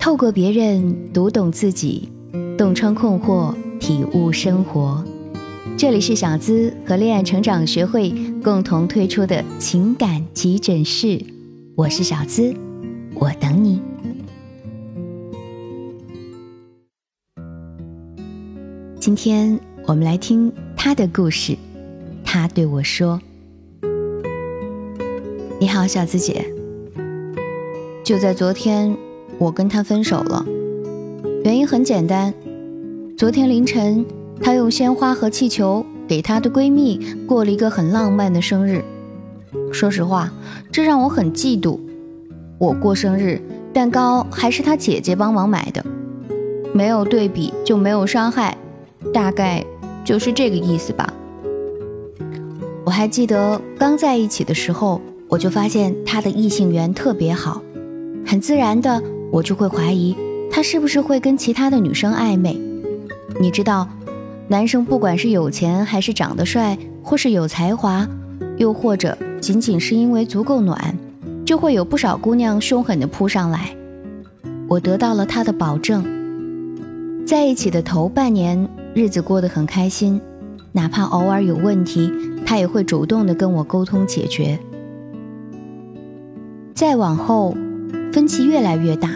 透过别人读懂自己，洞穿困惑，体悟生活。这里是小资和恋爱成长学会共同推出的情感急诊室，我是小资，我等你。今天我们来听他的故事。他对我说：“你好，小资姐。就在昨天，我跟他分手了。原因很简单，昨天凌晨，他用鲜花和气球给她的闺蜜过了一个很浪漫的生日。说实话，这让我很嫉妒。我过生日，蛋糕还是他姐姐帮忙买的。没有对比就没有伤害，大概就是这个意思吧。”我还记得刚在一起的时候，我就发现他的异性缘特别好，很自然的我就会怀疑他是不是会跟其他的女生暧昧。你知道，男生不管是有钱还是长得帅，或是有才华，又或者仅仅是因为足够暖，就会有不少姑娘凶狠的扑上来。我得到了他的保证，在一起的头半年，日子过得很开心。哪怕偶尔有问题，他也会主动的跟我沟通解决。再往后，分歧越来越大，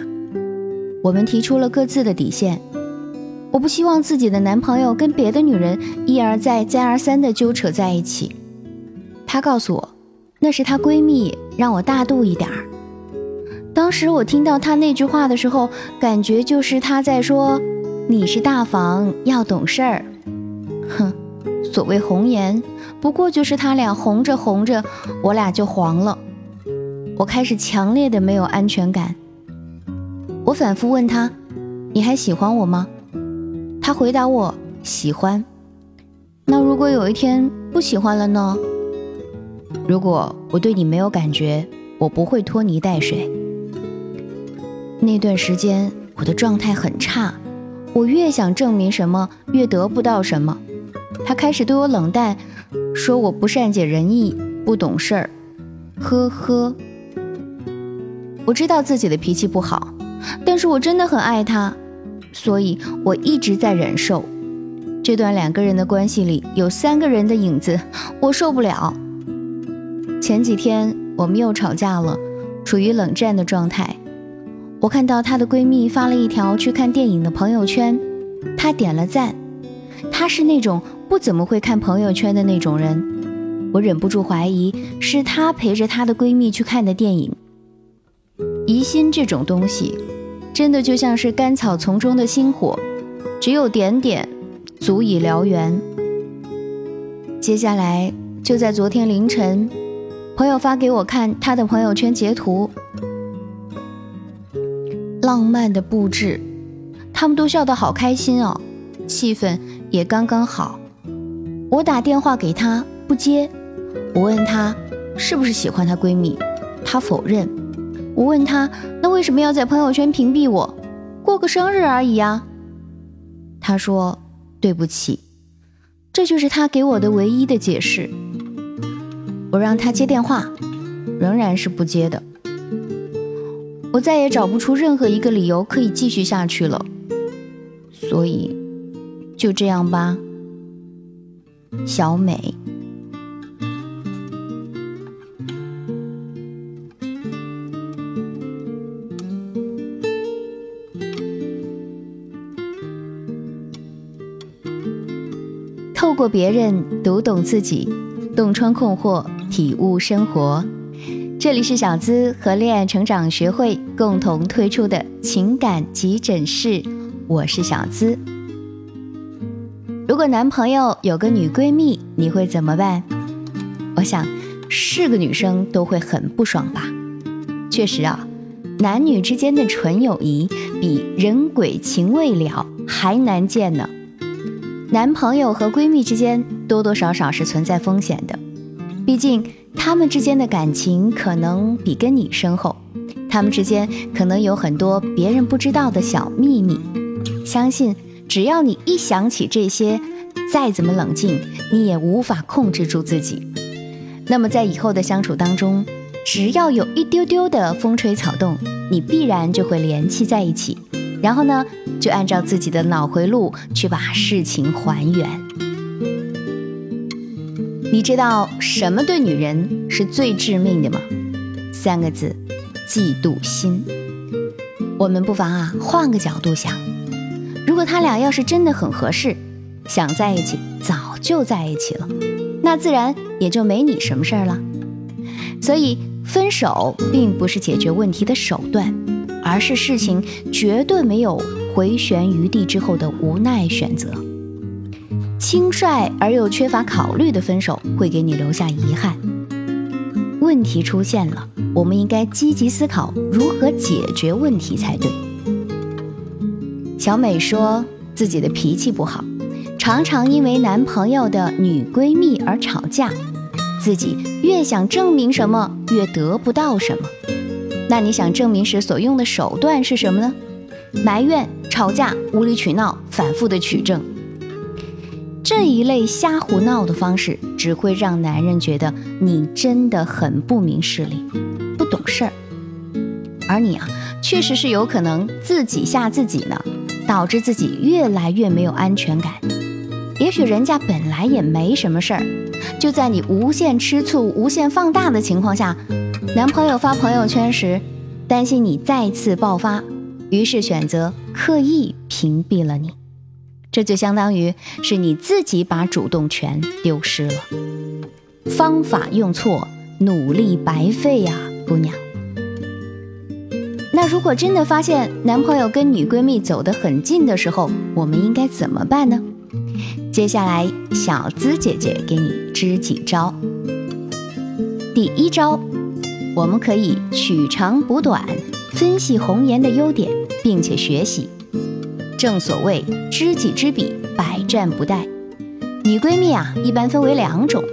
我们提出了各自的底线。我不希望自己的男朋友跟别的女人一而再、再而三的纠扯在一起。他告诉我，那是她闺蜜让我大度一点儿。当时我听到他那句话的时候，感觉就是他在说：“你是大方，要懂事儿。”哼。所谓红颜，不过就是他俩红着红着，我俩就黄了。我开始强烈的没有安全感。我反复问他：“你还喜欢我吗？”他回答我：“喜欢。”那如果有一天不喜欢了呢？如果我对你没有感觉，我不会拖泥带水。那段时间我的状态很差，我越想证明什么，越得不到什么。他开始对我冷淡，说我不善解人意，不懂事儿。呵呵，我知道自己的脾气不好，但是我真的很爱他，所以我一直在忍受。这段两个人的关系里有三个人的影子，我受不了。前几天我们又吵架了，处于冷战的状态。我看到她的闺蜜发了一条去看电影的朋友圈，她点了赞。她是那种。不怎么会看朋友圈的那种人，我忍不住怀疑是她陪着她的闺蜜去看的电影。疑心这种东西，真的就像是干草丛中的星火，只有点点，足以燎原。接下来就在昨天凌晨，朋友发给我看他的朋友圈截图，浪漫的布置，他们都笑得好开心哦，气氛也刚刚好。我打电话给她不接，我问她是不是喜欢她闺蜜，她否认。我问她为什么要在朋友圈屏蔽我？过个生日而已啊。他说对不起，这就是他给我的唯一的解释。我让他接电话，仍然是不接的。我再也找不出任何一个理由可以继续下去了，所以就这样吧。小美，过别人读懂自己，洞穿困惑，体悟生活。这里是小资和恋爱成长学会共同推出的情感急诊室，我是小资。如果男朋友有个女闺蜜，你会怎么办？我想，是个女生都会很不爽吧。确实啊，男女之间的纯友谊比人鬼情未了还难见呢。男朋友和闺蜜之间多多少少是存在风险的，毕竟他们之间的感情可能比跟你深厚，他们之间可能有很多别人不知道的小秘密。相信。只要你一想起这些，再怎么冷静，你也无法控制住自己。那么在以后的相处当中，只要有一丢丢的风吹草动，你必然就会联系在一起，然后呢，就按照自己的脑回路去把事情还原。你知道什么对女人是最致命的吗？三个字：嫉妒心。我们不妨啊换个角度想，如果他俩要是真的很合适，想在一起早就在一起了，那自然也就没你什么事儿了。所以。分手并不是解决问题的手段，而是事情绝对没有回旋余地之后的无奈选择。轻率而又缺乏考虑的分手会给你留下遗憾。问题出现了，我们应该积极思考如何解决问题才对。小美说自己的脾气不好，常常因为男朋友的女闺蜜而吵架。自己越想证明什么，越得不到什么。那你想证明时所用的手段是什么呢？埋怨、吵架、无理取闹、反复的取证。这一类瞎胡闹的方式，只会让男人觉得你真的很不明事理，不懂事儿。而你啊，确实是有可能自己吓自己呢，导致自己越来越没有安全感。也许人家本来也没什么事儿。就在你无限吃醋、无限放大的情况下，男朋友发朋友圈时，担心你再次爆发，于是选择刻意屏蔽了你。这就相当于是你自己把主动权丢失了。方法用错，努力白费呀，姑娘。那如果真的发现男朋友跟女闺蜜走得很近的时候，我们应该怎么办呢？接下来，小资姐姐给你支几招。第一招，我们可以取长补短，分析红颜的优点，并且学习。正所谓知己知彼，百战不殆。女闺蜜啊，一般分为两种，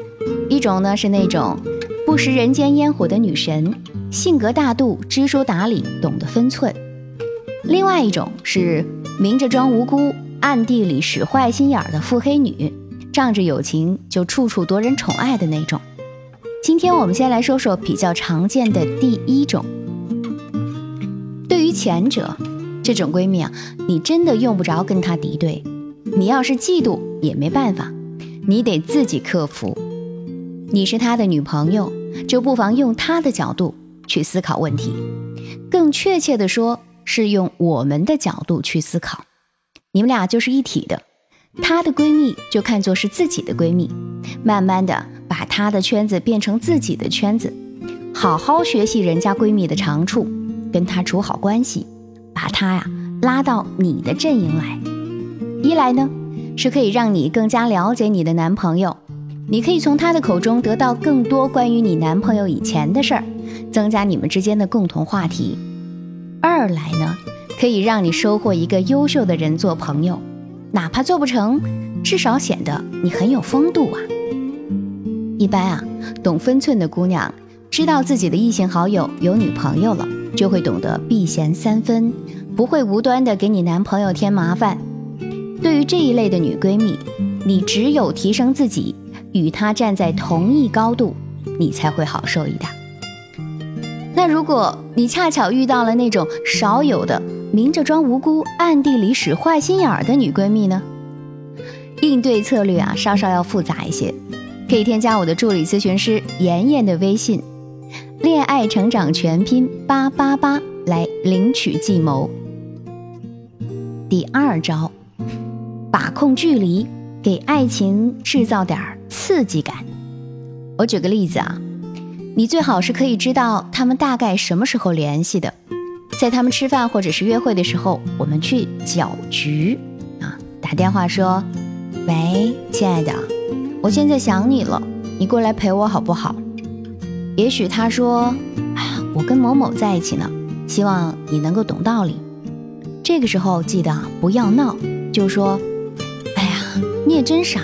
一种呢是那种不食人间烟火的女神，性格大度，知书达理，懂得分寸；另外一种是明着装无辜。暗地里使坏心眼儿的腹黑女，仗着友情就处处夺人宠爱的那种。今天我们先来说说比较常见的第一种。对于前者，这种闺蜜啊，你真的用不着跟她敌对。你要是嫉妒也没办法，你得自己克服。你是她的女朋友，就不妨用她的角度去思考问题。更确切的说，是用我们的角度去思考。你们俩就是一体的，她的闺蜜就看作是自己的闺蜜，慢慢的把她的圈子变成自己的圈子，好好学习人家闺蜜的长处，跟她处好关系，把他呀拉到你的阵营来。一来呢，是可以让你更加了解你的男朋友，你可以从他的口中得到更多关于你男朋友以前的事儿，增加你们之间的共同话题。二来呢。可以让你收获一个优秀的人做朋友，哪怕做不成，至少显得你很有风度啊。一般啊，懂分寸的姑娘，知道自己的异性好友有女朋友了，就会懂得避嫌三分，不会无端的给你男朋友添麻烦。对于这一类的女闺蜜，你只有提升自己，与她站在同一高度，你才会好受一点。那如果你恰巧遇到了那种少有的。明着装无辜，暗地里使坏心眼儿的女闺蜜呢？应对策略啊，稍稍要复杂一些，可以添加我的助理咨询师妍妍的微信“恋爱成长全拼八八八”来领取计谋。第二招，把控距离，给爱情制造点刺激感。我举个例子啊，你最好是可以知道他们大概什么时候联系的。在他们吃饭或者是约会的时候，我们去搅局啊，打电话说：“喂，亲爱的，我现在想你了，你过来陪我好不好？”也许他说：“啊，我跟某某在一起呢，希望你能够懂道理。”这个时候记得不要闹，就说：“哎呀，你也真傻，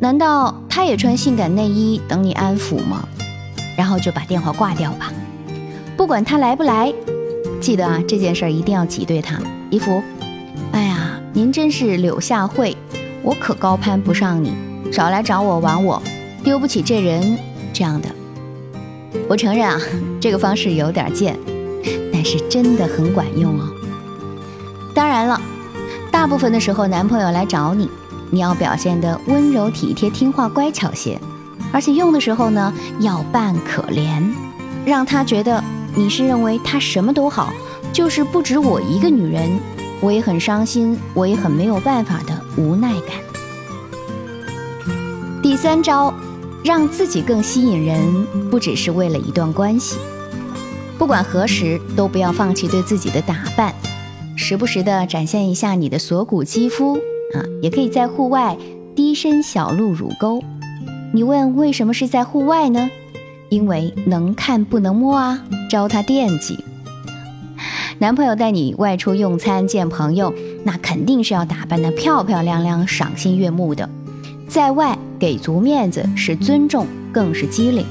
难道他也穿性感内衣等你安抚吗？”然后就把电话挂掉吧，不管他来不来。记得啊，这件事儿一定要挤兑他。一副，哎呀，您真是柳下惠，我可高攀不上你，少来找我玩我，丢不起这人这样的。我承认啊，这个方式有点贱，但是真的很管用哦。当然了，大部分的时候男朋友来找你，你要表现的温柔体贴、听话乖巧些，而且用的时候呢，要扮可怜，让他觉得你是认为他什么都好，就是不止我一个女人，我也很伤心，我也很没有办法的无奈感。第三招，让自己更吸引人，不只是为了一段关系，不管何时都不要放弃对自己的打扮。时不时的展现一下你的锁骨肌肤啊，也可以在户外低身小露乳沟。你问为什么是在户外呢？因为能看不能摸啊，招他惦记。男朋友带你外出用餐见朋友，那肯定是要打扮的漂漂亮亮、赏心悦目的。在外给足面子是尊重，更是机灵。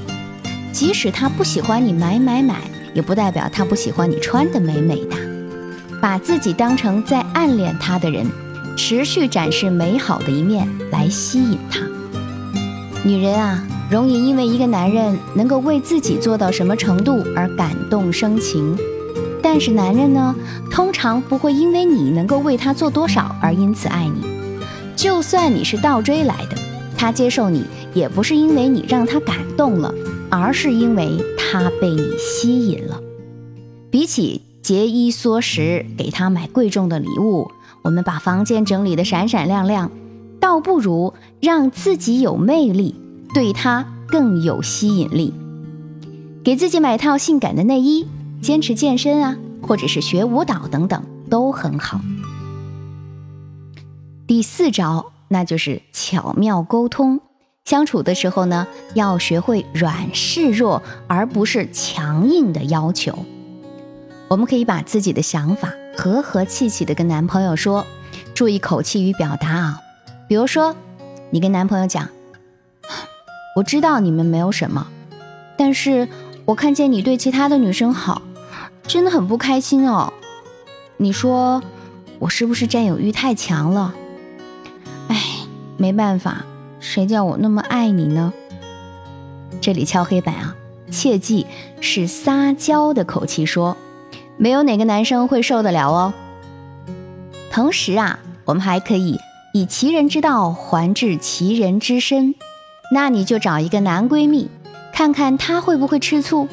即使他不喜欢你买买买，也不代表他不喜欢你穿的美美的。把自己当成在暗恋他的人，持续展示美好的一面来吸引他。女人啊，容易因为一个男人能够为自己做到什么程度而感动生情，但是男人呢，通常不会因为你能够为他做多少而因此爱你。就算你是倒追来的，他接受你也不是因为你让他感动了，而是因为他被你吸引了。比起。节衣缩食，给他买贵重的礼物，我们把房间整理得闪闪亮亮，倒不如让自己有魅力，对他更有吸引力。给自己买套性感的内衣，坚持健身啊，或者是学舞蹈等等，都很好。第四招，那就是巧妙沟通。相处的时候呢，要学会软示弱，而不是强硬的要求。我们可以把自己的想法和和气气的跟男朋友说，注意口气与表达啊。比如说，你跟男朋友讲：“我知道你们没有什么，但是我看见你对其他的女生好，真的很不开心哦。你说我是不是占有欲太强了？没办法，谁叫我那么爱你呢？”这里敲黑板啊，切记是撒娇的口气说。没有哪个男生会受得了哦。同时啊，我们还可以以其人之道还治其人之身。那你就找一个男闺蜜，看看他会不会吃醋。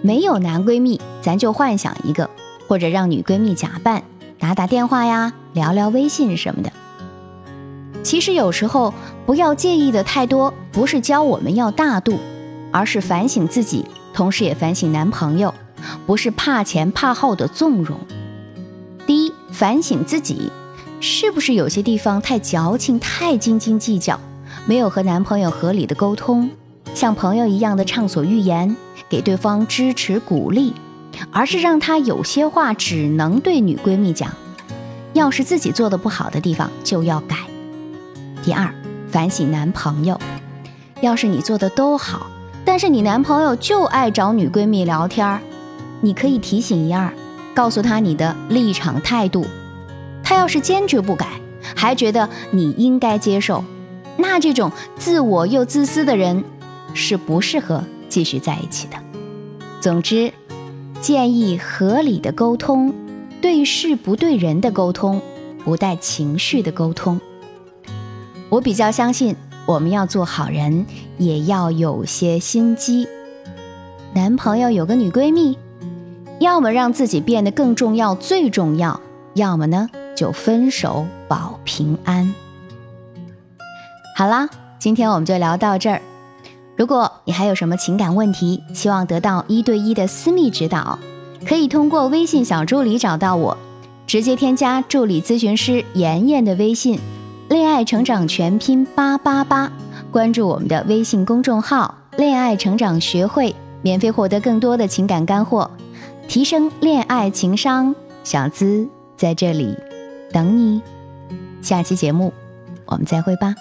没有男闺蜜，咱就幻想一个，或者让女闺蜜假扮，打打电话呀，聊聊微信什么的。其实有时候不要介意的太多，不是教我们要大度，而是反省自己，同时也反省男朋友。不是怕前怕后的纵容。第一，反省自己，是不是有些地方太矫情、太斤斤计较，没有和男朋友合理的沟通，像朋友一样的畅所欲言，给对方支持鼓励，而是让他有些话只能对女闺蜜讲。要是自己做的不好的地方，就要改。第二，反省男朋友，要是你做的都好，但是你男朋友就爱找女闺蜜聊天儿。你可以提醒一二，告诉他你的立场态度。他要是坚决不改，还觉得你应该接受，那这种自我又自私的人是不适合继续在一起的。总之，建议合理的沟通，对事不对人的沟通，不带情绪的沟通。我比较相信，我们要做好人，也要有些心机。男朋友有个女闺蜜。要么让自己变得更重要、最重要，要么呢就分手保平安。好啦，今天我们就聊到这儿。如果你还有什么情感问题，希望得到一对一的私密指导，可以通过微信小助理找到我，直接添加助理咨询师妍妍的微信“恋爱成长全拼八八八”，关注我们的微信公众号“恋爱成长学会”，免费获得更多的情感干货。提升恋爱情商，小资在这里等你。下期节目我们再会吧。